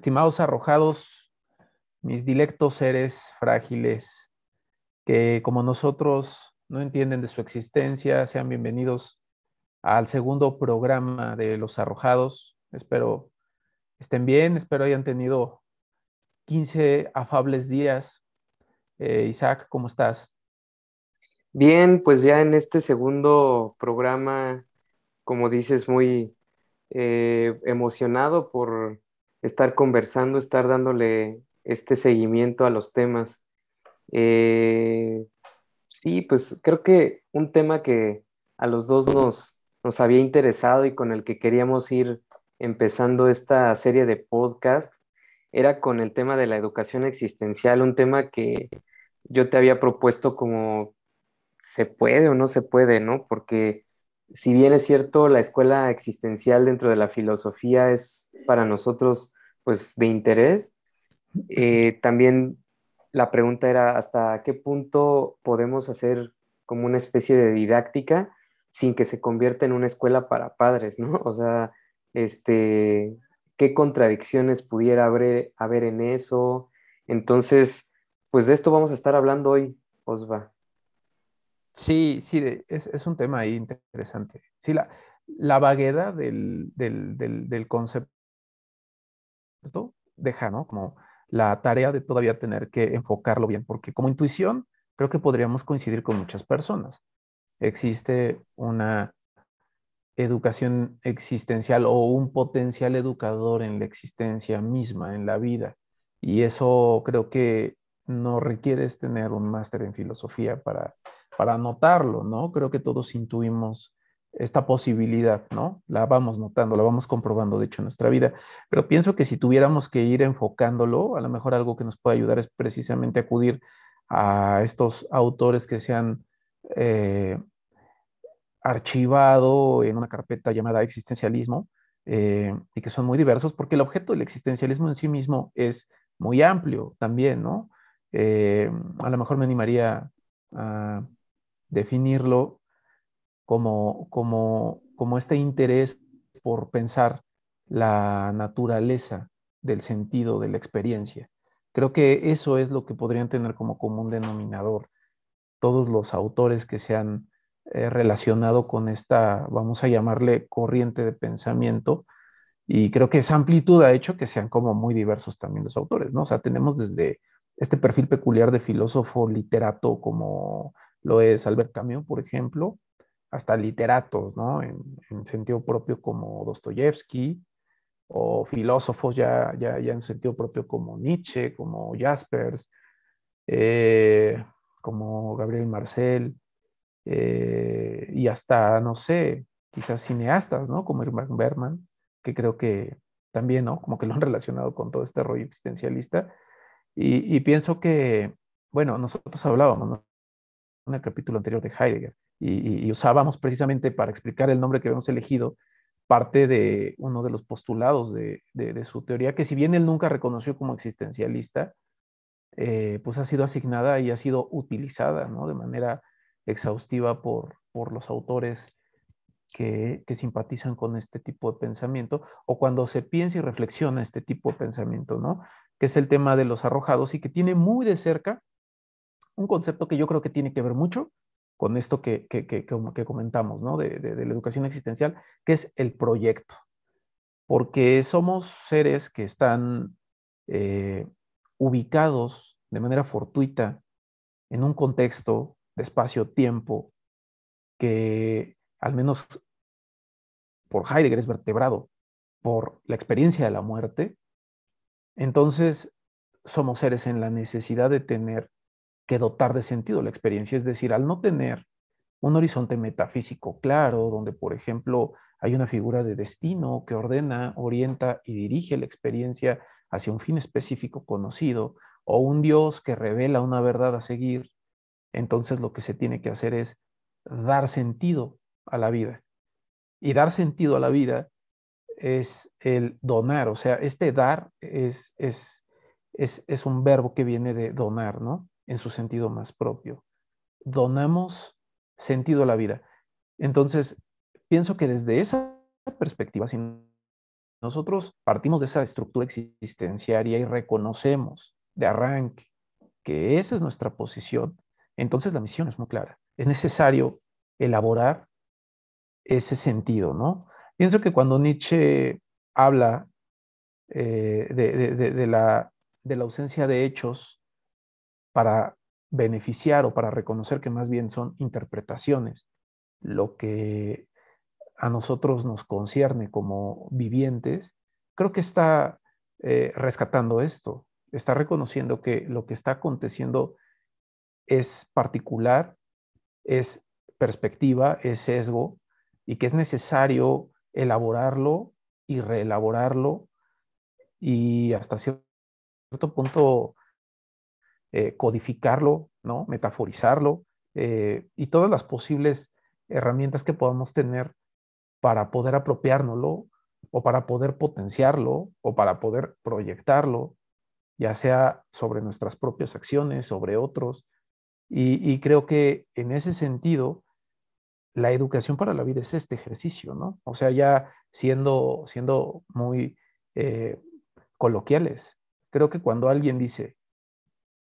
estimados arrojados, mis dilectos seres frágiles, que como nosotros no entienden de su existencia, sean bienvenidos al segundo programa de Los Arrojados. Espero estén bien, espero hayan tenido 15 afables días. Eh, Isaac, ¿cómo estás? Bien, pues ya en este segundo programa, como dices, muy eh, emocionado por estar conversando, estar dándole este seguimiento a los temas. Eh, sí, pues creo que un tema que a los dos nos, nos había interesado y con el que queríamos ir empezando esta serie de podcast era con el tema de la educación existencial, un tema que yo te había propuesto como se puede o no se puede, ¿no? Porque si bien es cierto, la escuela existencial dentro de la filosofía es para nosotros pues de interés, eh, también la pregunta era hasta qué punto podemos hacer como una especie de didáctica sin que se convierta en una escuela para padres, ¿no? O sea, este, qué contradicciones pudiera haber, haber en eso. Entonces, pues de esto vamos a estar hablando hoy, Osva. Sí, sí, es, un tema ahí interesante. Sí, la, la vaguedad del, del, concepto deja, ¿no? Como la tarea de todavía tener que enfocarlo bien, porque como intuición creo que podríamos coincidir con muchas personas. Existe una educación existencial o un potencial educador en la existencia misma, en la vida. Y eso creo que no requieres tener un máster en filosofía para, para notarlo, ¿no? Creo que todos intuimos esta posibilidad, ¿no? La vamos notando, la vamos comprobando, de hecho, en nuestra vida. Pero pienso que si tuviéramos que ir enfocándolo, a lo mejor algo que nos puede ayudar es precisamente acudir a estos autores que se han eh, archivado en una carpeta llamada existencialismo eh, y que son muy diversos, porque el objeto del existencialismo en sí mismo es muy amplio también, ¿no? Eh, a lo mejor me animaría a definirlo como, como, como este interés por pensar la naturaleza del sentido de la experiencia. Creo que eso es lo que podrían tener como común denominador todos los autores que se han eh, relacionado con esta, vamos a llamarle, corriente de pensamiento. Y creo que esa amplitud ha hecho que sean como muy diversos también los autores, ¿no? O sea, tenemos desde este perfil peculiar de filósofo literato como lo es Albert Camus, por ejemplo, hasta literatos, ¿no? En, sentido propio como Dostoyevsky, o filósofos ya, ya, ya en sentido propio como Nietzsche, como Jaspers, eh, como Gabriel Marcel, eh, y hasta, no sé, quizás cineastas, ¿no? Como Irma Berman, que creo que también, ¿no? Como que lo han relacionado con todo este rollo existencialista. Y, y pienso que, bueno, nosotros hablábamos, ¿no? En el capítulo anterior de Heidegger, y, usábamos precisamente para explicar el nombre que habíamos elegido, parte de uno de los postulados de, su teoría, que si bien él nunca reconoció como existencialista, eh, pues ha sido asignada y ha sido utilizada, ¿no? De manera exhaustiva por, por los autores que, que, simpatizan con este tipo de pensamiento o cuando se piensa y reflexiona este tipo de pensamiento, ¿no? Que es el tema de los arrojados y que tiene muy de cerca un concepto que yo creo que tiene que ver mucho con esto que, que, que, que comentamos, ¿no? De, de, de, la educación existencial, que es el proyecto. Porque somos seres que están eh, ubicados de manera fortuita en un contexto espacio-tiempo que al menos por Heidegger es vertebrado por la experiencia de la muerte, entonces somos seres en la necesidad de tener que dotar de sentido la experiencia, es decir, al no tener un horizonte metafísico claro, donde por ejemplo hay una figura de destino que ordena, orienta y dirige la experiencia hacia un fin específico conocido, o un Dios que revela una verdad a seguir, entonces lo que se tiene que hacer es dar sentido a la vida. Y dar sentido a la vida es el donar, o sea, este dar es, es, es, es un verbo que viene de donar, ¿no? En su sentido más propio. Donamos sentido a la vida. Entonces, pienso que desde esa perspectiva, si nosotros partimos de esa estructura existenciaria y reconocemos de arranque que esa es nuestra posición, entonces la misión es muy clara. Es necesario elaborar ese sentido, ¿no? Pienso que cuando Nietzsche habla eh, de, la, de la ausencia de hechos para beneficiar o para reconocer que más bien son interpretaciones, lo que a nosotros nos concierne como vivientes, creo que está eh, rescatando esto, está reconociendo que lo que está aconteciendo es particular, es perspectiva, es sesgo, y que es necesario elaborarlo y reelaborarlo y hasta cierto punto eh, codificarlo, ¿no? metaforizarlo eh, y todas las posibles herramientas que podamos tener para poder apropiárnoslo o para poder potenciarlo o para poder proyectarlo, ya sea sobre nuestras propias acciones, sobre otros. Y, creo que en ese sentido, la educación para la vida es este ejercicio, ¿no? O sea, ya siendo, siendo muy eh, coloquiales, creo que cuando alguien dice,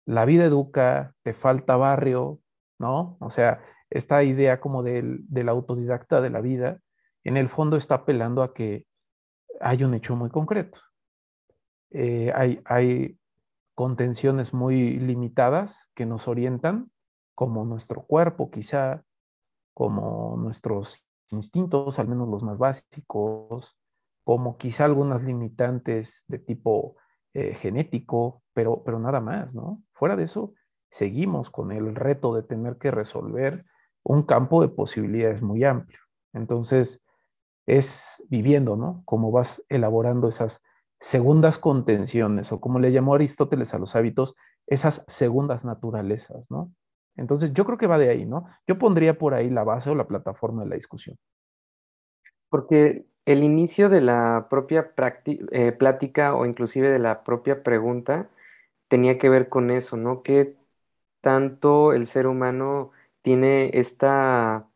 la vida educa, te falta barrio, ¿no? O sea, esta idea como del, del autodidacta de la vida, en el fondo está apelando a que hay un hecho muy concreto. Eh, hay, hay contenciones muy limitadas que nos orientan, como nuestro cuerpo quizá, como nuestros instintos, al menos los más básicos, como quizá algunas limitantes de tipo eh, genético, pero, pero nada más, ¿no? Fuera de eso, seguimos con el reto de tener que resolver un campo de posibilidades muy amplio. Entonces, es viviendo, ¿no? Cómo vas elaborando esas segundas contenciones, o como le llamó Aristóteles a los hábitos, esas segundas naturalezas, ¿no? Entonces, yo creo que va de ahí, ¿no? Yo pondría por ahí la base o la plataforma de la discusión. Porque el inicio de la propia eh, plática o inclusive de la propia pregunta tenía que ver con eso, ¿no? ¿Qué tanto el ser humano tiene esta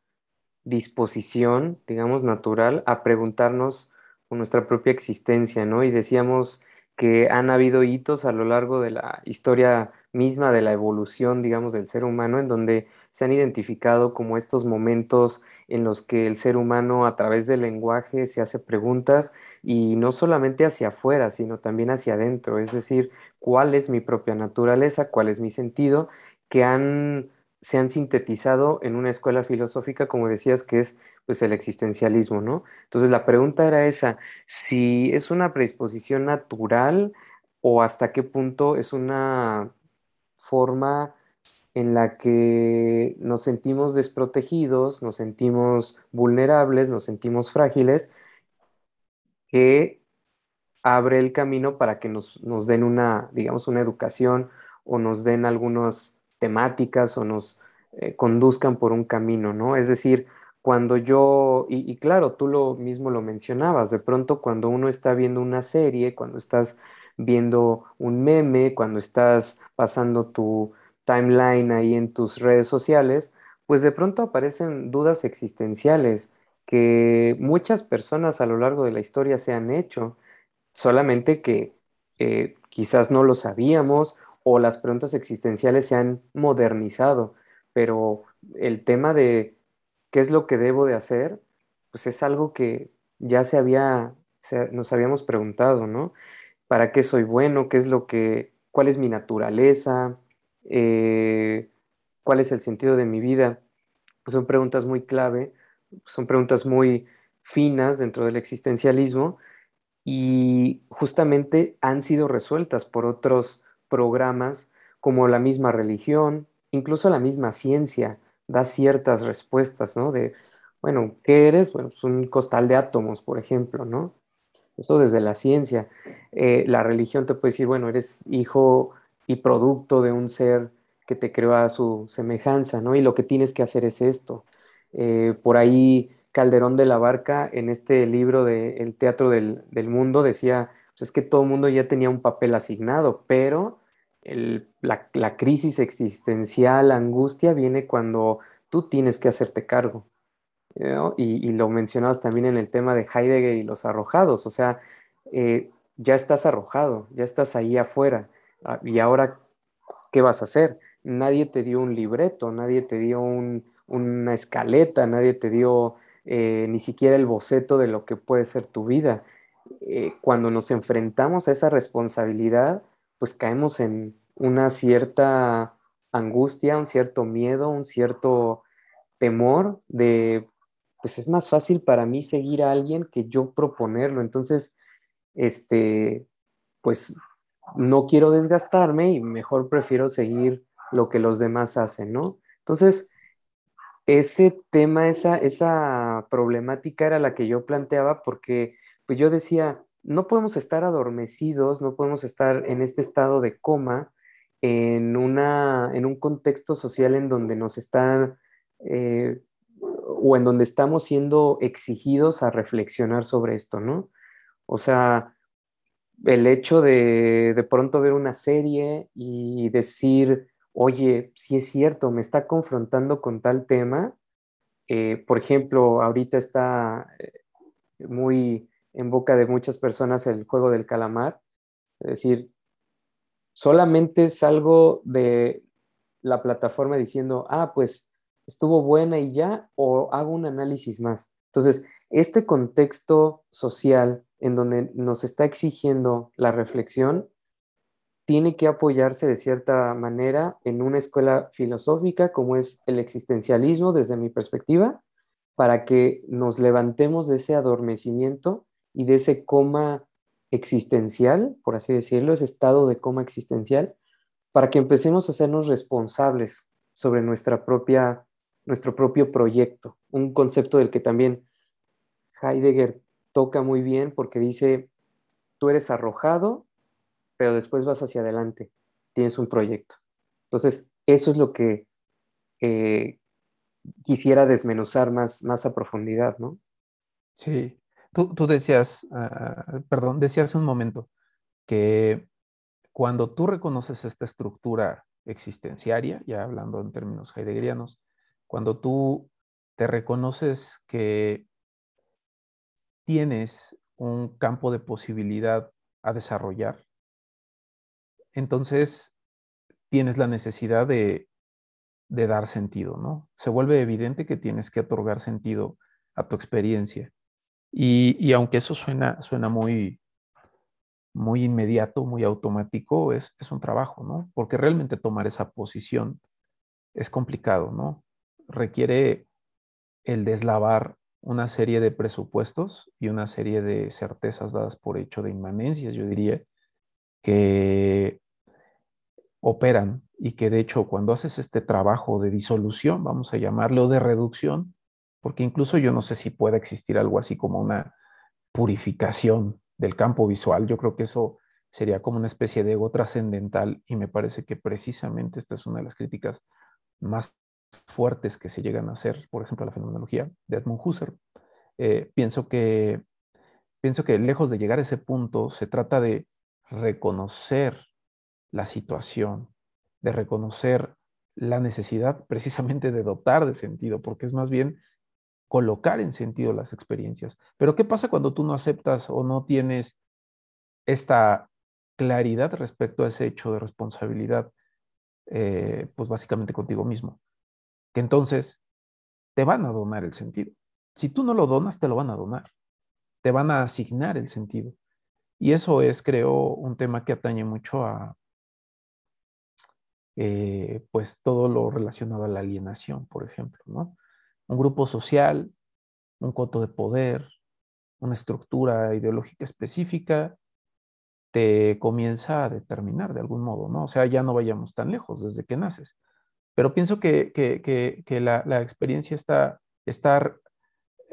disposición, digamos, natural a preguntarnos por nuestra propia existencia, ¿no? Y decíamos que han habido hitos a lo largo de la historia misma de la evolución, digamos, del ser humano, en donde se han identificado como estos momentos en los que el ser humano a través del lenguaje se hace preguntas y no solamente hacia afuera, sino también hacia adentro, es decir, cuál es mi propia naturaleza, cuál es mi sentido, que han se han sintetizado en una escuela filosófica, como decías, que es pues el existencialismo, ¿no? Entonces la pregunta era esa, si es una predisposición natural o hasta qué punto es una forma en la que nos sentimos desprotegidos, nos sentimos vulnerables, nos sentimos frágiles, que abre el camino para que nos, nos den una, digamos, una educación o nos den algunos temáticas o nos eh, conduzcan por un camino, ¿no? Es decir, cuando yo, y, claro, tú lo mismo lo mencionabas, de pronto cuando uno está viendo una serie, cuando estás viendo un meme, cuando estás pasando tu timeline ahí en tus redes sociales, pues de pronto aparecen dudas existenciales que muchas personas a lo largo de la historia se han hecho, solamente que eh, quizás no lo sabíamos o las preguntas existenciales se han modernizado, pero el tema de qué es lo que debo de hacer, pues es algo que ya se había, nos habíamos preguntado, ¿no? ¿Para qué soy bueno? ¿Qué es lo que, cuál es mi naturaleza? Eh, ¿Cuál es el sentido de mi vida? son preguntas muy clave, son preguntas muy finas dentro del existencialismo y justamente han sido resueltas por otros programas como la misma religión, incluso la misma ciencia da ciertas respuestas, ¿no? De, bueno, ¿qué eres? Bueno, pues un costal de átomos, por ejemplo, ¿no? Eso desde la ciencia. Eh, la religión te puede decir, bueno, eres hijo y producto de un ser que te creó a su semejanza, ¿no? Y lo que tienes que hacer es esto. Eh, por ahí Calderón de la Barca, en este libro de El Teatro del, del Mundo, decía, pues es que todo el mundo ya tenía un papel asignado, pero la, crisis existencial, la angustia viene cuando tú tienes que hacerte cargo. Y, lo mencionabas también en el tema de Heidegger y los arrojados, o sea, eh, ya estás arrojado, ya estás ahí afuera. Ah, y ahora, ¿qué vas a hacer? Nadie te dio un libreto, nadie te dio una escaleta, nadie te dio eh, ni siquiera el boceto de lo que puede ser tu vida. Eh, cuando nos enfrentamos a esa responsabilidad, pues caemos en una cierta angustia, un cierto miedo, un cierto temor de, pues es más fácil para mí seguir a alguien que yo proponerlo. Entonces, este, pues no quiero desgastarme y mejor prefiero seguir lo que los demás hacen, ¿no? Entonces, ese tema, esa, esa problemática era la que yo planteaba porque pues yo decía, no podemos estar adormecidos, no podemos estar en este estado de coma en, una, en un contexto social en donde nos están eh, o en donde estamos siendo exigidos a reflexionar sobre esto, ¿no? O sea, el hecho de de pronto ver una serie y decir, oye, si es cierto, me está confrontando con tal tema. Eh, por ejemplo, ahorita está eh, muy en boca de muchas personas el juego del calamar. Es decir, solamente salgo de la plataforma diciendo, ah, pues estuvo buena y ya, o hago un análisis más. Entonces, este contexto social en donde nos está exigiendo la reflexión, tiene que apoyarse de cierta manera en una escuela filosófica como es el existencialismo desde mi perspectiva, para que nos levantemos de ese adormecimiento y de ese coma existencial, por así decirlo, ese estado de coma existencial, para que empecemos a hacernos responsables sobre nuestra propia, nuestro propio proyecto, un concepto del que también Heidegger toca muy bien porque dice, tú eres arrojado pero después vas hacia adelante, tienes un proyecto. Entonces, eso es lo que eh, quisiera desmenuzar más, más a profundidad, ¿no? Sí, tú, decías, uh, perdón, decías un momento que cuando tú reconoces esta estructura existenciaria, ya hablando en términos heideggerianos, cuando tú te reconoces que tienes un campo de posibilidad a desarrollar, entonces tienes la necesidad de, dar sentido, ¿no? Se vuelve evidente que tienes que otorgar sentido a tu experiencia. Y, aunque eso suena, suena muy, muy inmediato, muy automático, es, es, un trabajo, ¿no? Porque realmente tomar esa posición es complicado, ¿no? Requiere el deslavar una serie de presupuestos y una serie de certezas dadas por hecho de inmanencias, yo diría, que operan y que de hecho cuando haces este trabajo de disolución, vamos a llamarlo de reducción, porque incluso yo no sé si pueda existir algo así como una purificación del campo visual, yo creo que eso sería como una especie de ego trascendental y me parece que precisamente esta es una de las críticas más fuertes que se llegan a hacer, por ejemplo, la fenomenología de Edmund Husserl. Eh, pienso, que, pienso que lejos de llegar a ese punto, se trata de reconocer la situación, de reconocer la necesidad precisamente de dotar de sentido, porque es más bien colocar en sentido las experiencias. Pero ¿qué pasa cuando tú no aceptas o no tienes esta claridad respecto a ese hecho de responsabilidad, eh, pues básicamente contigo mismo? Que entonces te van a donar el sentido. Si tú no lo donas, te lo van a donar. Te van a asignar el sentido. Y eso es, creo, un tema que atañe mucho a, eh, pues, todo lo relacionado a la alienación, por ejemplo, ¿no? Un grupo social, un coto de poder, una estructura ideológica específica, te comienza a determinar de algún modo, ¿no? O sea, ya no vayamos tan lejos desde que naces. Pero pienso que, que, la, la, experiencia está estar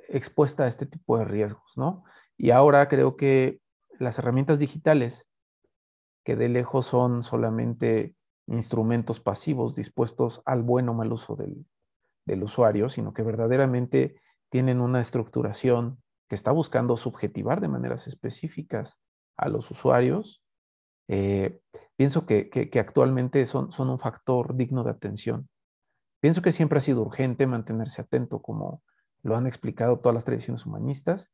expuesta a este tipo de riesgos, ¿no? Y ahora creo que las herramientas digitales, que de lejos son solamente instrumentos pasivos dispuestos al buen o mal uso del, usuario, sino que verdaderamente tienen una estructuración que está buscando subjetivar de maneras específicas a los usuarios, eh, pienso que, actualmente son, son un factor digno de atención. Pienso que siempre ha sido urgente mantenerse atento, como lo han explicado todas las tradiciones humanistas.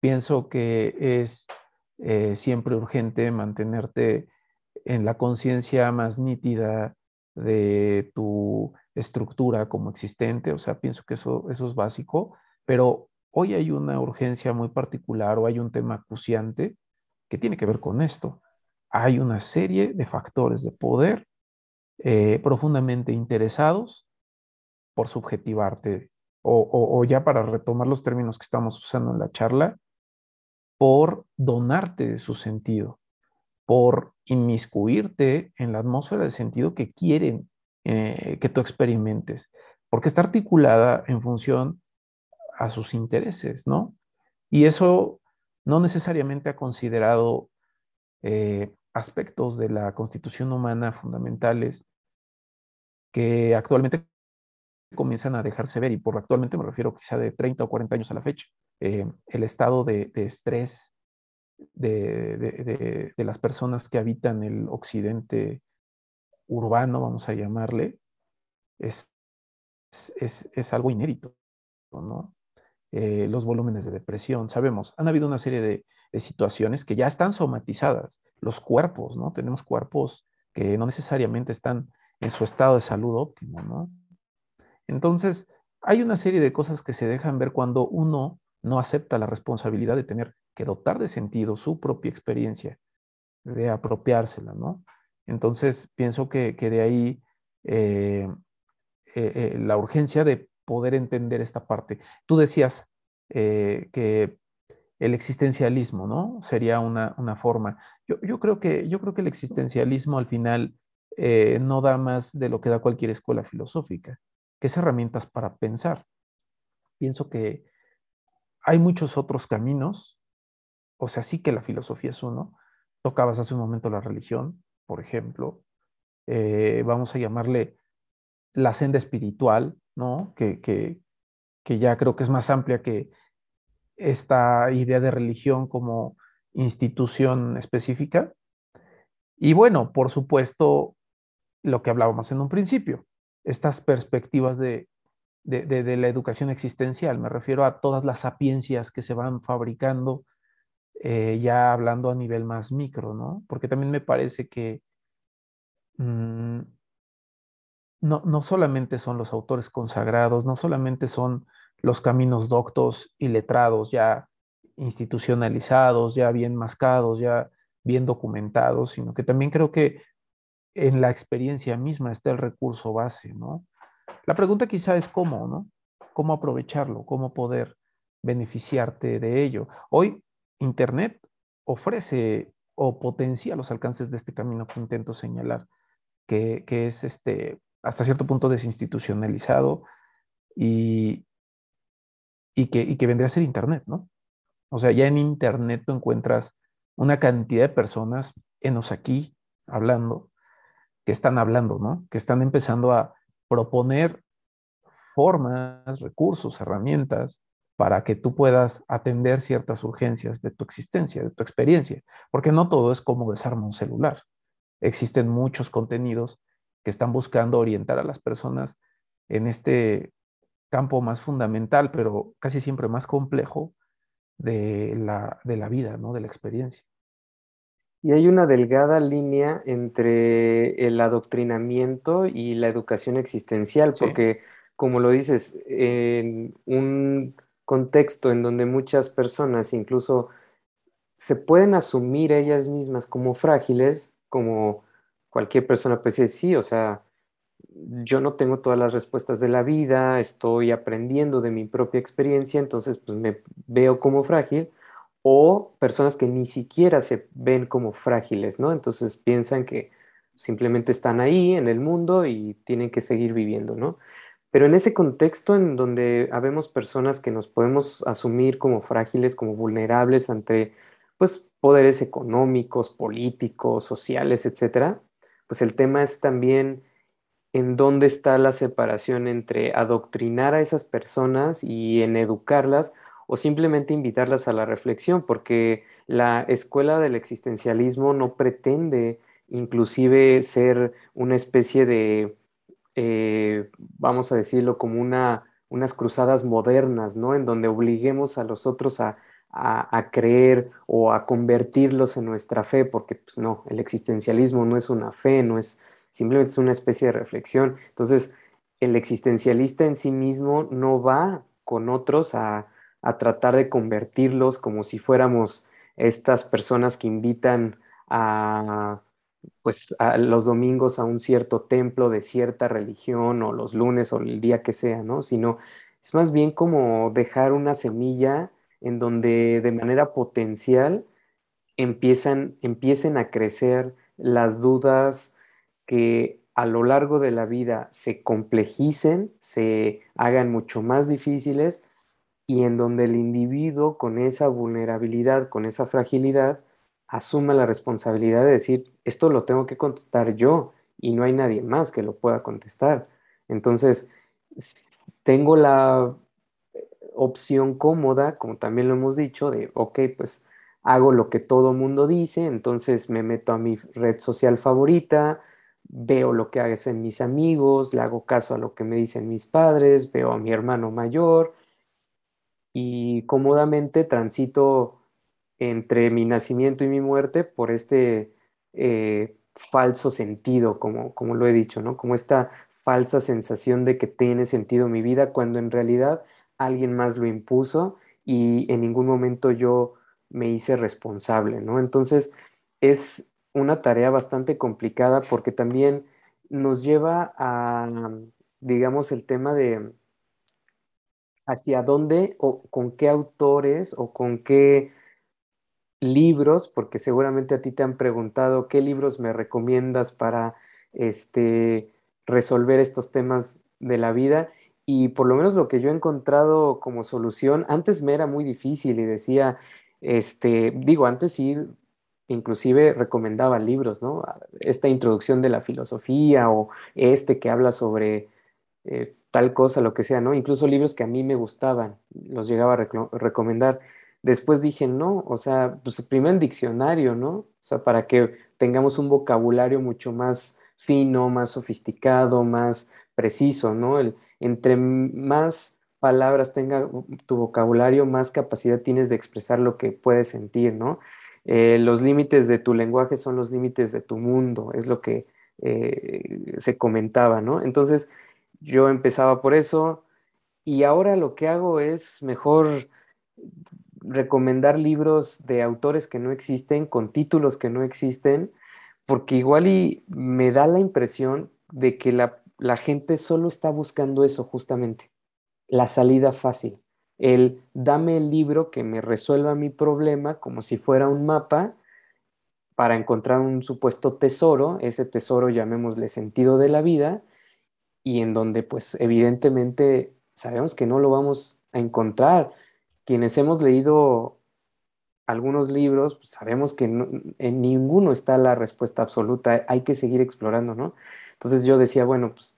Pienso que es eh, siempre urgente mantenerte en la conciencia más nítida de tu estructura como existente, o sea, pienso que eso, eso es básico, pero hoy hay una urgencia muy particular o hay un tema acuciante que tiene que ver con esto. Hay una serie de factores de poder eh, profundamente interesados por subjetivarte, o, ya para retomar los términos que estamos usando en la charla, por donarte su sentido, por inmiscuirte en la atmósfera de sentido que quieren eh, que tú experimentes, porque está articulada en función a sus intereses, ¿no? Y eso no necesariamente ha considerado eh, aspectos de la constitución humana fundamentales que actualmente comienzan a dejarse ver, y por actualmente me refiero quizá de 30 o 40 años a la fecha. Eh, el estado de, estrés de, las personas que habitan el occidente urbano, vamos a llamarle, es, es, algo inédito, ¿no? Eh, los volúmenes de depresión, sabemos, han habido una serie de, situaciones que ya están somatizadas, los cuerpos, ¿no? Tenemos cuerpos que no necesariamente están en su estado de salud óptimo, ¿no? Entonces, hay una serie de cosas que se dejan ver cuando uno no acepta la responsabilidad de tener que dotar de sentido su propia experiencia, de apropiársela, ¿no? Entonces, pienso que, de ahí eh, eh, eh, la urgencia de poder entender esta parte. Tú decías que el existencialismo, ¿no? Sería una, forma. Yo, yo, creo que, yo creo que el existencialismo al final no da más de lo que da cualquier escuela filosófica, que es herramientas para pensar. Pienso que hay muchos otros caminos, o sea, sí que la filosofía es uno. Tocabas hace un momento la religión, por ejemplo. Eh, vamos a llamarle la senda espiritual, ¿no? Que, que, que ya creo que es más amplia que esta idea de religión como institución específica. Y bueno, por supuesto, lo que hablábamos en un principio, estas perspectivas de de, la educación existencial, me refiero a todas las sapiencias que se van fabricando, eh, ya hablando a nivel más micro, ¿no? Porque también me parece que mm, no, no solamente son los autores consagrados, no solamente son los caminos doctos y letrados ya institucionalizados, ya bien mascados, ya bien documentados, sino que también creo que en la experiencia misma está el recurso base, ¿no? La pregunta quizá es cómo, ¿no? ¿Cómo aprovecharlo? ¿Cómo poder beneficiarte de ello? Hoy Internet ofrece o potencia los alcances de este camino que intento señalar, que, es este, hasta cierto punto desinstitucionalizado y, y, que, y que vendría a ser Internet, ¿no? O sea, ya en Internet tú encuentras una cantidad de personas, enos aquí, hablando, que están hablando, ¿no? Que están empezando a, proponer formas, recursos, herramientas para que tú puedas atender ciertas urgencias de tu existencia, de tu experiencia, porque no todo es como desarma un celular. Existen muchos contenidos que están buscando orientar a las personas en este campo más fundamental, pero casi siempre más complejo de la, de la vida, ¿no? de la experiencia. Y hay una delgada línea entre el adoctrinamiento y la educación existencial, porque como lo dices, en un contexto en donde muchas personas incluso se pueden asumir ellas mismas como frágiles, como cualquier persona puede decir, sí, o sea, yo no tengo todas las respuestas de la vida, estoy aprendiendo de mi propia experiencia, entonces pues me veo como frágil, o personas que ni siquiera se ven como frágiles, ¿no? Entonces piensan que simplemente están ahí en el mundo y tienen que seguir viviendo, ¿no? Pero en ese contexto en donde habemos personas que nos podemos asumir como frágiles, como vulnerables ante, pues, poderes económicos, políticos, sociales, etcétera, pues el tema es también en dónde está la separación entre adoctrinar a esas personas y en educarlas o simplemente invitarlas a la reflexión, porque la escuela del existencialismo no pretende inclusive ser una especie de, eh, vamos a decirlo, como una, unas cruzadas modernas, ¿no? En donde obliguemos a los otros a, a, creer o a convertirlos en nuestra fe, porque pues, no, el existencialismo no es una fe, no es simplemente es una especie de reflexión. Entonces, el existencialista en sí mismo no va con otros a, a tratar de convertirlos como si fuéramos estas personas que invitan a pues a los domingos a un cierto templo de cierta religión o los lunes o el día que sea, ¿no? Sino es más bien como dejar una semilla en donde de manera potencial empiezan, empiecen a crecer las dudas que a lo largo de la vida se complejicen, se hagan mucho más difíciles y en donde el individuo con esa vulnerabilidad, con esa fragilidad, asuma la responsabilidad de decir, esto lo tengo que contestar yo y no hay nadie más que lo pueda contestar. Entonces, tengo la opción cómoda, como también lo hemos dicho, de, ok, pues hago lo que todo mundo dice, entonces me meto a mi red social favorita, veo lo que hacen mis amigos, le hago caso a lo que me dicen mis padres, veo a mi hermano mayor y cómodamente transito entre mi nacimiento y mi muerte por este eh, falso sentido, como, como lo he dicho, ¿no? Como esta falsa sensación de que tiene sentido mi vida cuando en realidad alguien más lo impuso y en ningún momento yo me hice responsable, ¿no? Entonces es una tarea bastante complicada porque también nos lleva a, digamos, el tema de hacia dónde o con qué autores o con qué libros, porque seguramente a ti te han preguntado qué libros me recomiendas para este, resolver estos temas de la vida. Y por lo menos lo que yo he encontrado como solución, antes me era muy difícil y decía, este, digo, antes sí, inclusive recomendaba libros, ¿no? Esta introducción de la filosofía o este que habla sobre eh, tal cosa, lo que sea, ¿no? Incluso libros que a mí me gustaban, los llegaba a recomendar. Después dije, no, o sea, pues primero el diccionario, ¿no? O sea, para que tengamos un vocabulario mucho más fino, más sofisticado, más preciso, ¿no? El, entre más palabras tenga tu vocabulario, más capacidad tienes de expresar lo que puedes sentir, ¿no? Eh, los límites de tu lenguaje son los límites de tu mundo, es lo que eh, se comentaba, ¿no? Entonces, yo empezaba por eso y ahora lo que hago es mejor recomendar libros de autores que no existen, con títulos que no existen, porque igual y me da la impresión de que la, la gente solo está buscando eso justamente, la salida fácil, el dame el libro que me resuelva mi problema como si fuera un mapa para encontrar un supuesto tesoro, ese tesoro llamémosle sentido de la vida, y en donde pues evidentemente sabemos que no lo vamos a encontrar. Quienes hemos leído algunos libros, pues, sabemos que en ninguno está la respuesta absoluta, hay que seguir explorando, ¿no? Entonces yo decía, bueno, pues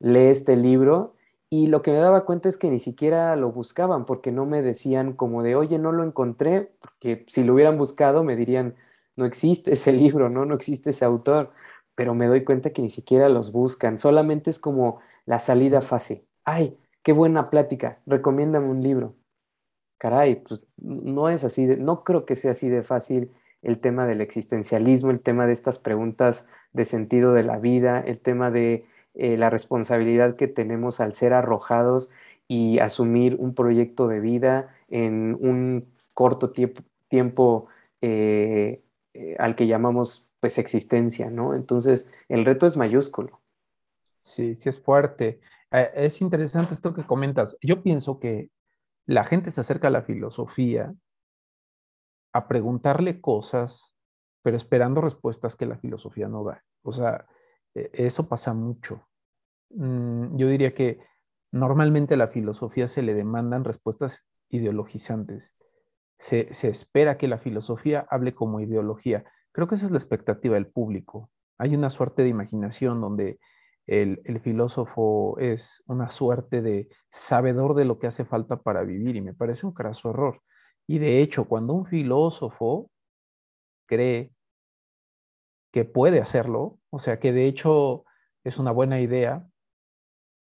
lee este libro y lo que me daba cuenta es que ni siquiera lo buscaban porque no me decían como de, oye, no lo encontré, porque si lo hubieran buscado me dirían, no existe ese libro, ¿no? No existe ese autor pero me doy cuenta que ni siquiera los buscan, solamente es como la salida fácil. Ay, qué buena plática, recomiéndame un libro. Caray, pues no es así, de, no creo que sea así de fácil el tema del existencialismo, el tema de estas preguntas de sentido de la vida, el tema de eh, la responsabilidad que tenemos al ser arrojados y asumir un proyecto de vida en un corto tiempo, tiempo eh, eh, al que llamamos pues existencia, ¿no? Entonces, el reto es mayúsculo. Sí, sí es fuerte. Es interesante esto que comentas. Yo pienso que la gente se acerca a la filosofía a preguntarle cosas, pero esperando respuestas que la filosofía no da. O sea, eso pasa mucho. Mm, yo diría que normalmente a la filosofía se le demandan respuestas ideologizantes. Se, se espera que la filosofía hable como ideología. Creo que esa es la expectativa del público. Hay una suerte de imaginación donde el, filósofo es una suerte de sabedor de lo que hace falta para vivir y me parece un craso error. Y de hecho, cuando un filósofo cree que puede hacerlo, o sea, que de hecho es una buena idea,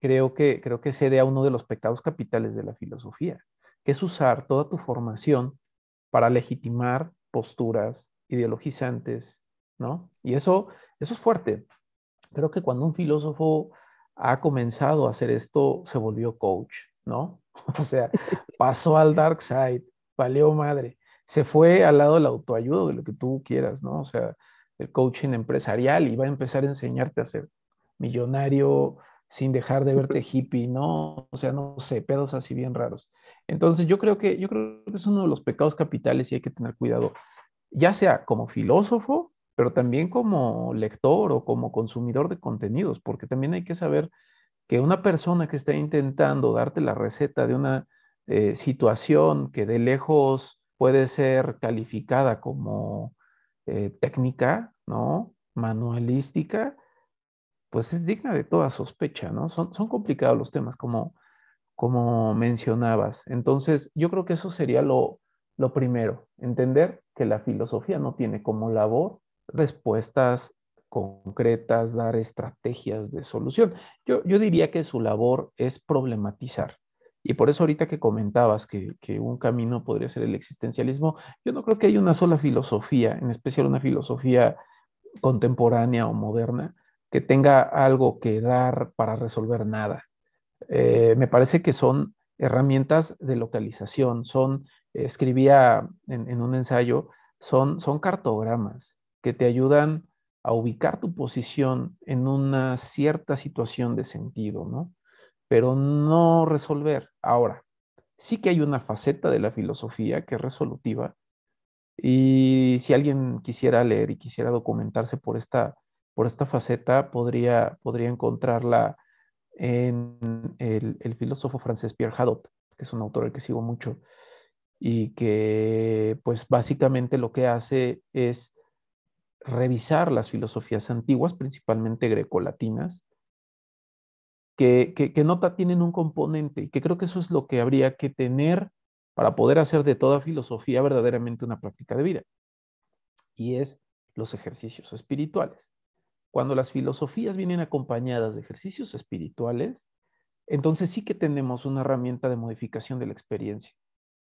creo que, creo que cede a uno de los pecados capitales de la filosofía, que es usar toda tu formación para legitimar posturas ideologizantes, ¿no? Y eso, eso es fuerte. Creo que cuando un filósofo ha comenzado a hacer esto, se volvió coach, ¿no? O sea, pasó al dark side, valió madre, se fue al lado del autoayuda, de lo que tú quieras, ¿no? O sea, el coaching empresarial y va a empezar a enseñarte a ser millonario sin dejar de verte hippie, ¿no? O sea, no sé, pedos así bien raros. Entonces, yo creo que yo creo que es uno de los pecados capitales y hay que tener cuidado, ya sea como filósofo, pero también como lector o como consumidor de contenidos, porque también hay que saber que una persona que está intentando darte la receta de una eh, situación que de lejos puede ser calificada como eh, técnica, ¿no? Manualística, pues es digna de toda sospecha, ¿no? Son, son complicados los temas, como, como mencionabas. Entonces, yo creo que eso sería lo, lo primero, entender que la filosofía no tiene como labor respuestas concretas, dar estrategias de solución. Yo, yo diría que su labor es problematizar. Y por eso ahorita que comentabas que, que, un camino podría ser el existencialismo, yo no creo que haya una sola filosofía, en especial una filosofía contemporánea o moderna, que tenga algo que dar para resolver nada. Eh, me parece que son herramientas de localización, son, escribía en, en un ensayo, son, son cartogramas que te ayudan a ubicar tu posición en una cierta situación de sentido, ¿no? Pero no resolver. Ahora, sí que hay una faceta de la filosofía que es resolutiva. Y si alguien quisiera leer y quisiera documentarse por esta, por esta faceta, podría, podría encontrarla en el, filósofo francés Pierre Hadot, que es un autor al que sigo mucho, y que pues básicamente lo que hace es revisar las filosofías antiguas, principalmente grecolatinas, que, que, que no tienen un componente y que creo que eso es lo que habría que tener para poder hacer de toda filosofía verdaderamente una práctica de vida. Y es los ejercicios espirituales. Cuando las filosofías vienen acompañadas de ejercicios espirituales, entonces sí que tenemos una herramienta de modificación de la experiencia.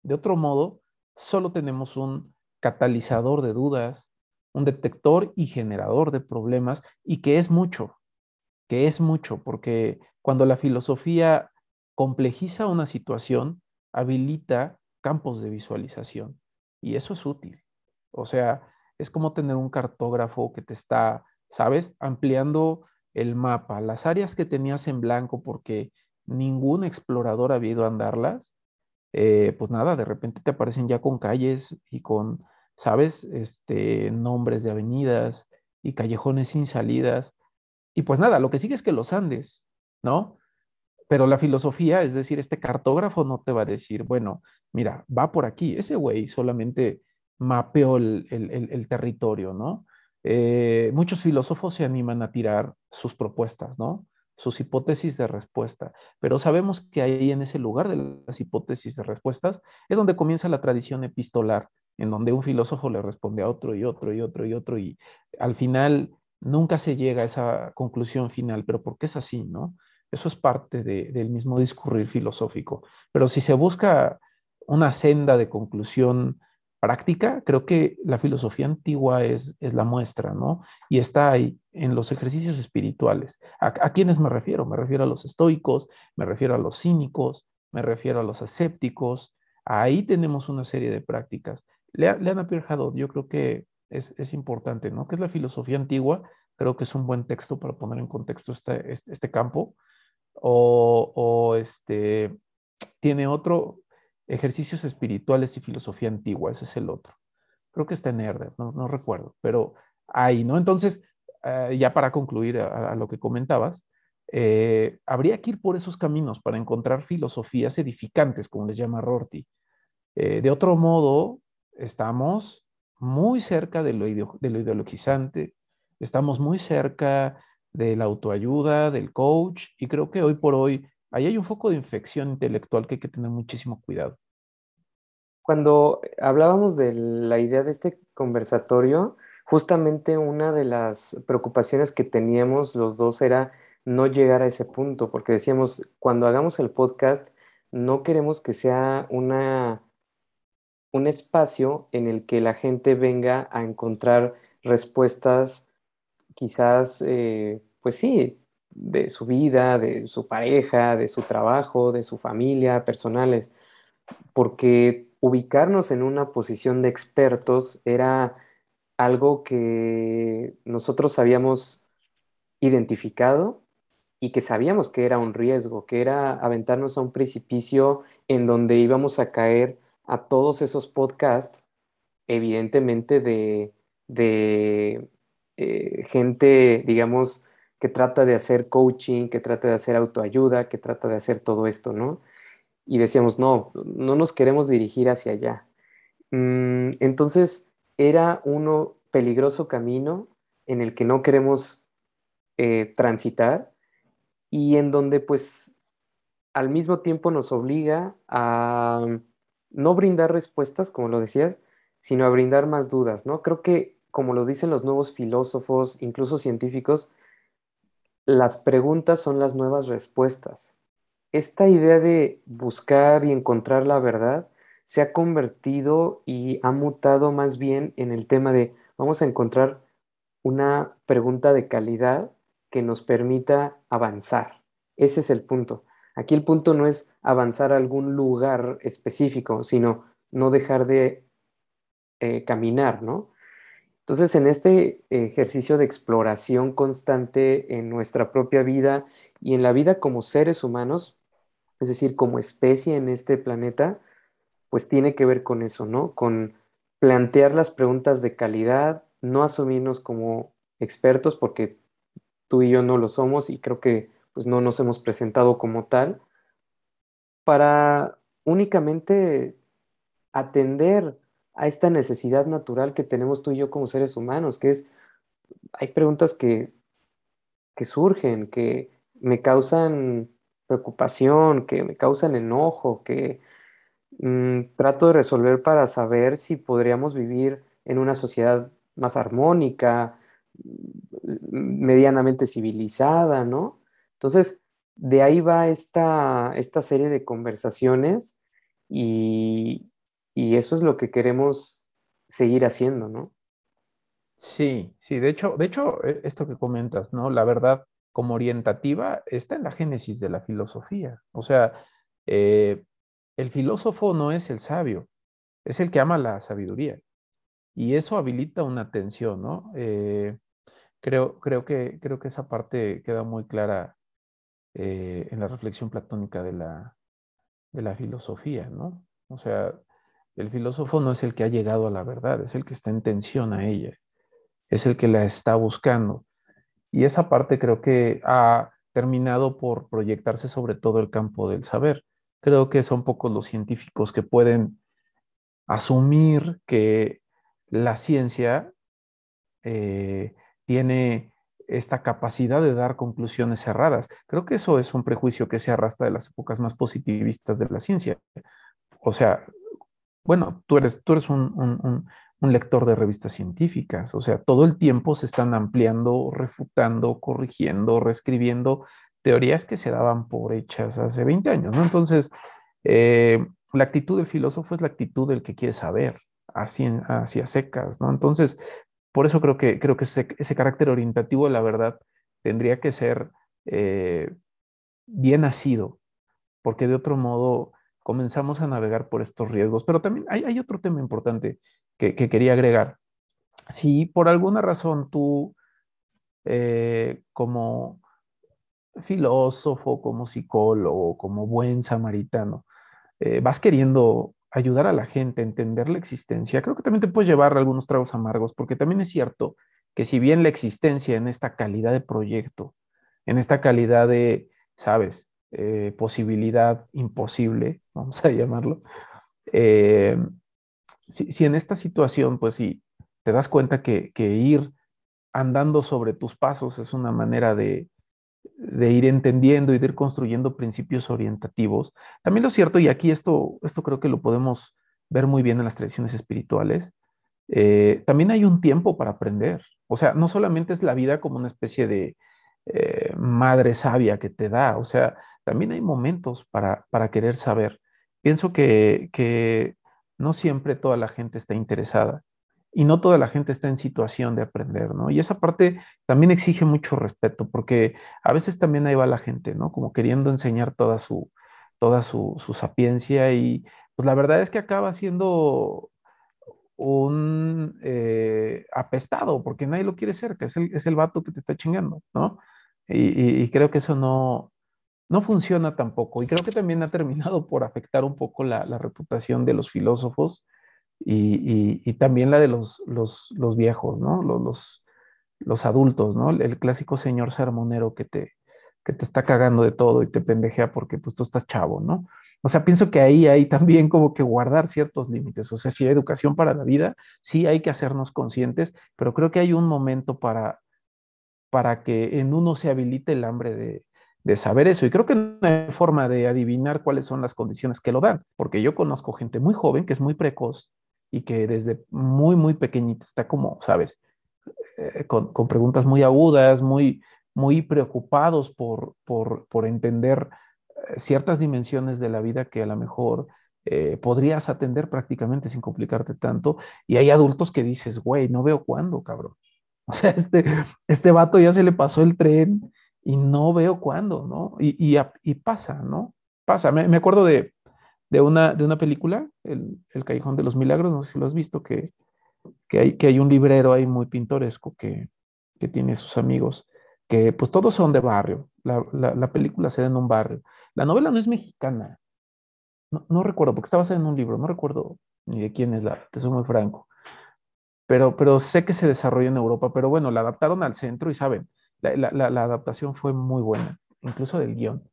De otro modo, solo tenemos un catalizador de dudas, un detector y generador de problemas y que es mucho, que es mucho, porque cuando la filosofía complejiza una situación, habilita campos de visualización y eso es útil. O sea, es como tener un cartógrafo que te está, ¿sabes? Ampliando el mapa, las áreas que tenías en blanco porque ningún explorador había ido a andarlas, eh, pues nada, de repente te aparecen ya con calles y con ¿sabes? Este, nombres de avenidas y callejones sin salidas. Y pues nada, lo que sigue es que los andes, ¿no? Pero la filosofía, es decir, este cartógrafo no te va a decir, bueno, mira, va por aquí. Ese güey solamente mapeó el, el, territorio, ¿no? Eh, muchos filósofos se animan a tirar sus propuestas, ¿no? Sus hipótesis de respuesta. Pero sabemos que ahí en ese lugar de las hipótesis de respuestas es donde comienza la tradición epistolar en donde un filósofo le responde a otro y otro y otro y otro y al final nunca se llega a esa conclusión final, pero porque es así, ¿no? Eso es parte del mismo discurrir filosófico. Pero si se busca una senda de conclusión práctica, creo que la filosofía antigua es, es la muestra, ¿no? Y está ahí en los ejercicios espirituales. ¿A, ¿A quiénes me refiero? Me refiero a los estoicos, me refiero a los cínicos, me refiero a los asépticos. Ahí tenemos una serie de prácticas lean a Pierre Hadot, yo creo que es, es, importante, ¿no? Que es la filosofía antigua, creo que es un buen texto para poner en contexto este, este, este campo. O, o, este, tiene otro, ejercicios espirituales y filosofía antigua, ese es el otro. Creo que está en Herder, no, no recuerdo, pero ahí, ¿no? Entonces, eh, ya para concluir a, lo que comentabas, eh, habría que ir por esos caminos para encontrar filosofías edificantes, como les llama Rorty. Eh, de otro modo, estamos muy cerca de lo, de lo ideologizante, estamos muy cerca de la autoayuda, del coach, y creo que hoy por hoy ahí hay un foco de infección intelectual que hay que tener muchísimo cuidado. Cuando hablábamos de la idea de este conversatorio, justamente una de las preocupaciones que teníamos los dos era no llegar a ese punto, porque decíamos, cuando hagamos el podcast, no queremos que sea una un espacio en el que la gente venga a encontrar respuestas quizás, eh, pues sí, de su vida, de su pareja, de su trabajo, de su familia, personales, porque ubicarnos en una posición de expertos era algo que nosotros habíamos identificado y que sabíamos que era un riesgo, que era aventarnos a un precipicio en donde íbamos a caer a todos esos podcasts, evidentemente de, de eh, gente, digamos, que trata de hacer coaching, que trata de hacer autoayuda, que trata de hacer todo esto, ¿no? Y decíamos, no, no nos queremos dirigir hacia allá. Mm, entonces, era un peligroso camino en el que no queremos eh, transitar y en donde pues al mismo tiempo nos obliga a no brindar respuestas, como lo decías, sino a brindar más dudas, ¿no? Creo que, como lo dicen los nuevos filósofos, incluso científicos, las preguntas son las nuevas respuestas. Esta idea de buscar y encontrar la verdad se ha convertido y ha mutado más bien en el tema de vamos a encontrar una pregunta de calidad que nos permita avanzar. Ese es el punto. Aquí el punto no es avanzar a algún lugar específico, sino no dejar de eh, caminar, ¿no? Entonces, en este ejercicio de exploración constante en nuestra propia vida y en la vida como seres humanos, es decir, como especie en este planeta, pues tiene que ver con eso, ¿no? Con plantear las preguntas de calidad, no asumirnos como expertos, porque tú y yo no lo somos y creo que pues no nos hemos presentado como tal, para únicamente atender a esta necesidad natural que tenemos tú y yo como seres humanos, que es, hay preguntas que, que surgen, que me causan preocupación, que me causan enojo, que mm, trato de resolver para saber si podríamos vivir en una sociedad más armónica, medianamente civilizada, ¿no? Entonces, de ahí va esta, esta serie de conversaciones y, y eso es lo que queremos seguir haciendo, ¿no? Sí, sí, de hecho, de hecho, e, esto que comentas, ¿no? La verdad como orientativa está en la génesis de la filosofía. O sea, eh, el filósofo no es el sabio, es el que ama la sabiduría. Y eso habilita una atención, ¿no? Eh, creo, creo, que, creo que esa parte queda muy clara eh, en la reflexión platónica de la, de la filosofía, ¿no? O sea, el filósofo no es el que ha llegado a la verdad, es el que está en tensión a ella, es el que la está buscando. Y esa parte creo que ha terminado por proyectarse sobre todo el campo del saber. Creo que son pocos los científicos que pueden asumir que la ciencia eh, tiene esta capacidad de dar conclusiones cerradas. Creo que eso es un prejuicio que se arrastra de las épocas más positivistas de la ciencia. O sea, bueno, tú eres, tú eres un, lector de revistas científicas, o sea, todo el tiempo se están ampliando, refutando, corrigiendo, reescribiendo teorías que se daban por hechas hace 20 años. Entonces, eh, la actitud del filósofo es la actitud del que quiere saber, hacia, secas, ¿no? Entonces, por eso creo que, creo que ese, carácter orientativo de la verdad tendría que ser eh, bien nacido, porque de otro modo comenzamos a navegar por estos riesgos. Pero también hay, otro tema importante que, quería agregar. Si por alguna razón tú, eh, como filósofo, como psicólogo, como buen samaritano, eh, vas queriendo ayudar a la gente a entender la existencia, creo que también te puede llevar algunos tragos amargos, porque también es cierto que si bien la existencia en esta calidad de proyecto, en esta calidad de, sabes, eh, posibilidad imposible, vamos a llamarlo, eh, si, en esta situación, pues si te das cuenta que, ir andando sobre tus pasos es una manera de, ir entendiendo y de ir construyendo principios orientativos. También lo cierto, y aquí esto, esto creo que lo podemos ver muy bien en las tradiciones espirituales, eh, también hay un tiempo para aprender. O sea, no solamente es la vida como una especie de madre sabia que te da, o sea, también hay momentos para, querer saber. Pienso que, no siempre toda la gente está interesada y no toda la gente está en situación de aprender, ¿no? Y esa parte también exige mucho respeto, porque a veces también ahí va la gente, ¿no? Como queriendo enseñar toda su, toda su, sapiencia y pues la verdad es que acaba siendo un eh, apestado, porque nadie lo quiere que es el, es el vato que te está chingando, ¿no? Y, creo que eso no, no funciona tampoco. Y creo que también ha terminado por afectar un poco la, la reputación de los filósofos y, también la de los, los, viejos, ¿no? Los, los, adultos, ¿no? El clásico señor sermonero que te, que te está cagando de todo y te pendejea porque pues tú estás chavo, ¿no? O sea, pienso que ahí hay también como que guardar ciertos límites. O sea, si hay educación para la vida, sí hay que hacernos conscientes, pero creo que hay un momento para, para que en uno se habilite el hambre de, de saber eso. Y creo que no hay forma de adivinar cuáles son las condiciones que lo dan, porque yo conozco gente muy joven que es muy precoz y que desde muy, muy pequeñita está como, sabes, eh, con, preguntas muy agudas, muy, muy preocupados por, por, entender eh, ciertas dimensiones de la vida que a lo mejor eh, podrías atender prácticamente sin complicarte tanto. Y hay adultos que dices, güey, no veo cuándo, cabrón. O sea, este, este vato ya se le pasó el tren y no veo cuándo, ¿no? Y, y, pasa, ¿no? Pasa. me acuerdo de, de una, de una película, el, el, Callejón de los Milagros, no sé si lo has visto, que, que, hay, que hay un librero ahí muy pintoresco que, que tiene sus amigos, que pues todos son de barrio. La, la, película se da en un barrio. La novela no es mexicana. No, no, recuerdo, porque estaba en un libro, no recuerdo ni de quién es la, te soy muy franco. Pero, pero sé que se desarrolló en Europa, pero bueno, la adaptaron al centro y saben, la, la, adaptación fue muy buena, incluso del guion,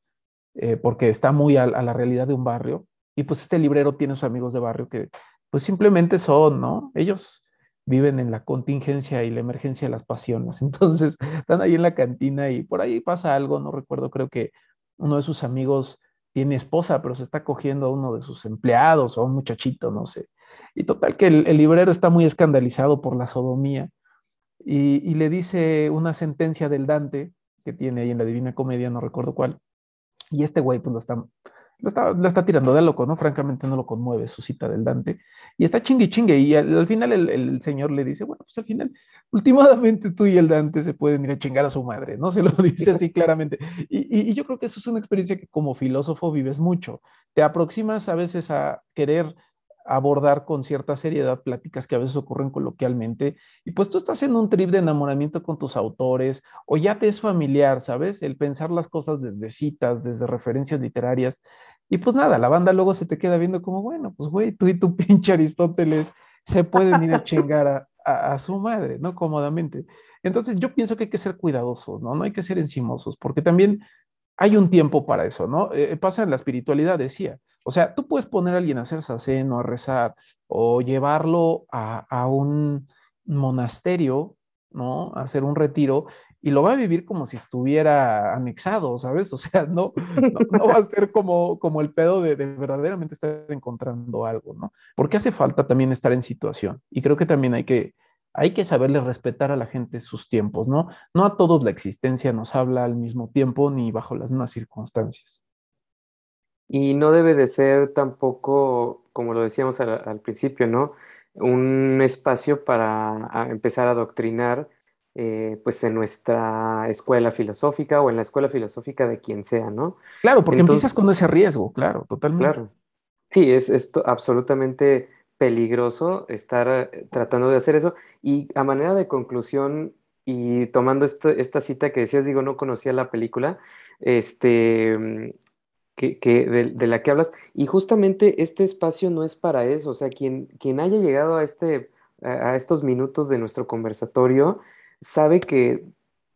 eh, porque está muy a, la realidad de un barrio y pues este librero tiene sus amigos de barrio que pues simplemente son, ¿no? Ellos viven en la contingencia y la emergencia de las pasiones. Entonces están ahí en la cantina y por ahí pasa algo, no recuerdo, creo que uno de sus amigos tiene esposa, pero se está cogiendo a uno de sus empleados o a un muchachito, no sé. Y total que el, librero está muy escandalizado por la sodomía y, y, le dice una sentencia del Dante que tiene ahí en la Divina Comedia, no recuerdo cuál. Y este güey pues lo está lo está, tirando de loco, ¿no? Francamente no lo conmueve su cita del Dante. Y está chingue chingue. Y al, final el, señor le dice, bueno, pues al final, últimamente tú y el Dante se pueden ir a chingar a su madre, ¿no? Se lo dice así claramente. Y, y yo creo que eso es una experiencia que como filósofo vives mucho. Te aproximas a veces a querer abordar con cierta seriedad pláticas que a veces ocurren coloquialmente. Y pues tú estás en un trip de enamoramiento con tus autores o ya te es familiar, ¿sabes? El pensar las cosas desde citas, desde referencias literarias. Y pues nada, la banda luego se te queda viendo como, bueno, pues güey, tú y tu pinche Aristóteles se pueden ir a chingar a, su madre, ¿no? Cómodamente. Entonces yo pienso que hay que ser cuidadosos, ¿no? No hay que ser encimosos, porque también hay un tiempo para eso, ¿no? Eh, pasa en la espiritualidad, decía. O sea, tú puedes poner a alguien a hacer saceno, a rezar, o llevarlo a, un monasterio, ¿no? A hacer un retiro, y lo va a vivir como si estuviera anexado, ¿sabes? O sea, no, no, va a ser como, el pedo de, de, verdaderamente estar encontrando algo, ¿no? Porque hace falta también estar en situación. Y creo que también hay que, hay que saberle respetar a la gente sus tiempos, ¿no? No a todos la existencia nos habla al mismo tiempo ni bajo las mismas circunstancias. Y no debe de ser tampoco, como lo decíamos al, principio, ¿no? Un espacio para empezar a adoctrinar, eh, pues en nuestra escuela filosófica o en la escuela filosófica de quien sea, ¿no? Claro, porque empiezas con ese riesgo, claro, totalmente. Claro. Sí, es, es absolutamente peligroso estar eh, tratando de hacer eso. Y a manera de conclusión, y tomando esta cita que decías, digo, no conocía la película, este, que, de, la que hablas. Y justamente este espacio no es para eso. O sea, quien, quien haya llegado a, este, a, estos minutos de nuestro conversatorio sabe que,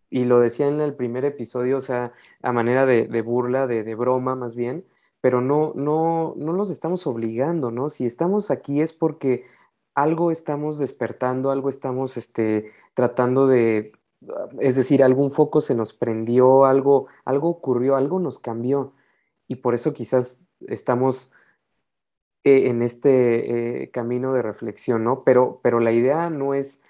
y lo decía en el primer episodio, o sea, a manera de, burla, de, de, broma más bien, pero no, no, no los estamos obligando, ¿no? Si estamos aquí es porque algo estamos despertando, algo estamos este, tratando de, es decir, algún foco se nos prendió, algo, algo ocurrió, algo nos cambió y por eso quizás estamos eh, en este eh, camino de reflexión, ¿no? Pero, pero la idea no es,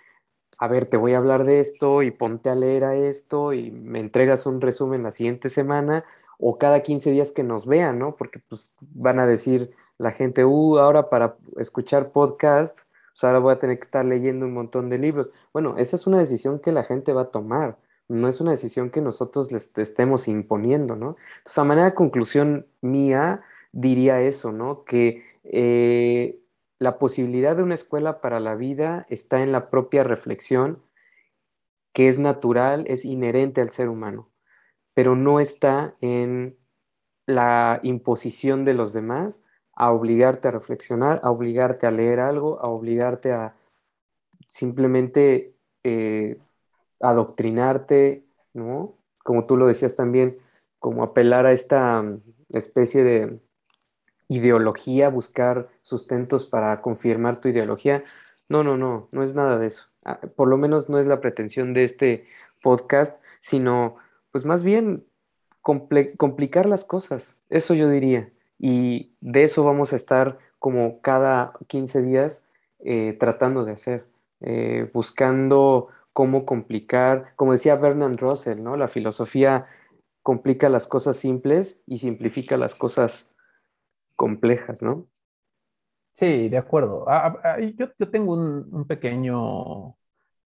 a ver, te voy a hablar de esto y ponte a leer a esto y me entregas un resumen la siguiente semana o cada 15 días que nos vean, ¿no? Porque pues van a decir la gente, uh, ahora para escuchar podcast, pues ahora voy a tener que estar leyendo un montón de libros. Bueno, esa es una decisión que la gente va a tomar, no es una decisión que nosotros les estemos imponiendo, ¿no? Entonces, a manera de conclusión mía, diría eso, ¿no? Que eh, la posibilidad de una escuela para la vida está en la propia reflexión, que es natural, es inherente al ser humano, pero no está en la imposición de los demás a obligarte a reflexionar, a obligarte a leer algo, a obligarte a simplemente eh, adoctrinarte, ¿no? Como tú lo decías también, como apelar a esta mm, especie de ideología, buscar sustentos para confirmar tu ideología. No, no, no, no es nada de eso. Ah, por lo menos no es la pretensión de este podcast, sino pues más bien complicar las cosas, eso yo diría. Y de eso vamos a estar como cada 15 días eh, tratando de hacer, eh, buscando cómo complicar, como decía Bernard Russell, ¿no? La filosofía complica las cosas simples y simplifica las cosas complejas, ¿no? Sí, de acuerdo. Ah, ah, yo, tengo un, pequeño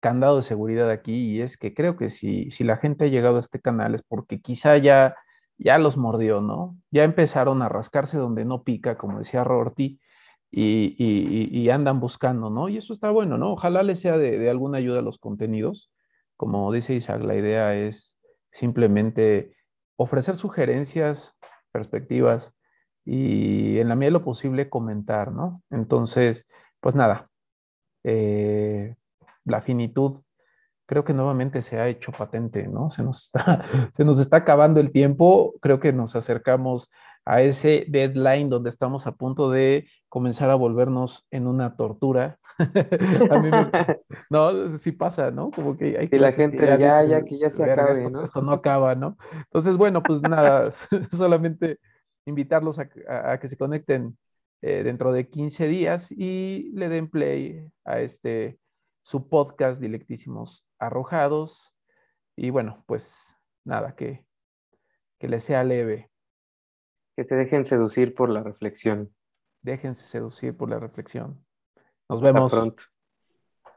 candado de seguridad aquí y es que creo que si, si la gente ha llegado a este canal es porque quizá ya, ya los mordió, ¿no? Ya empezaron a rascarse donde no pica, como decía Rorty, y, andan buscando, ¿no? Y eso está bueno, ¿no? Ojalá les sea de, alguna ayuda los contenidos. Como dice Isaac, la idea es simplemente ofrecer sugerencias, perspectivas y en la medida de lo posible comentar, ¿no? Entonces, pues nada, eh, la finitud creo que nuevamente se ha hecho patente, ¿no? Se nos está, se nos está acabando el tiempo, creo que nos acercamos a ese deadline donde estamos a punto de comenzar a volvernos en una tortura. a mí no, sí pasa, ¿no? Como que hay que la gente ya, ya, que ya se acabe, esto, ¿no? Esto no acaba, ¿no? Entonces, bueno, pues nada, solamente invitarlos a, que se conecten eh, dentro de 15 días y le den play a este su podcast Dilectísimos Arrojados. Y bueno, pues nada, que, que les sea leve. Que te dejen seducir por la reflexión. Déjense seducir por la reflexión. Nos vemos. pronto.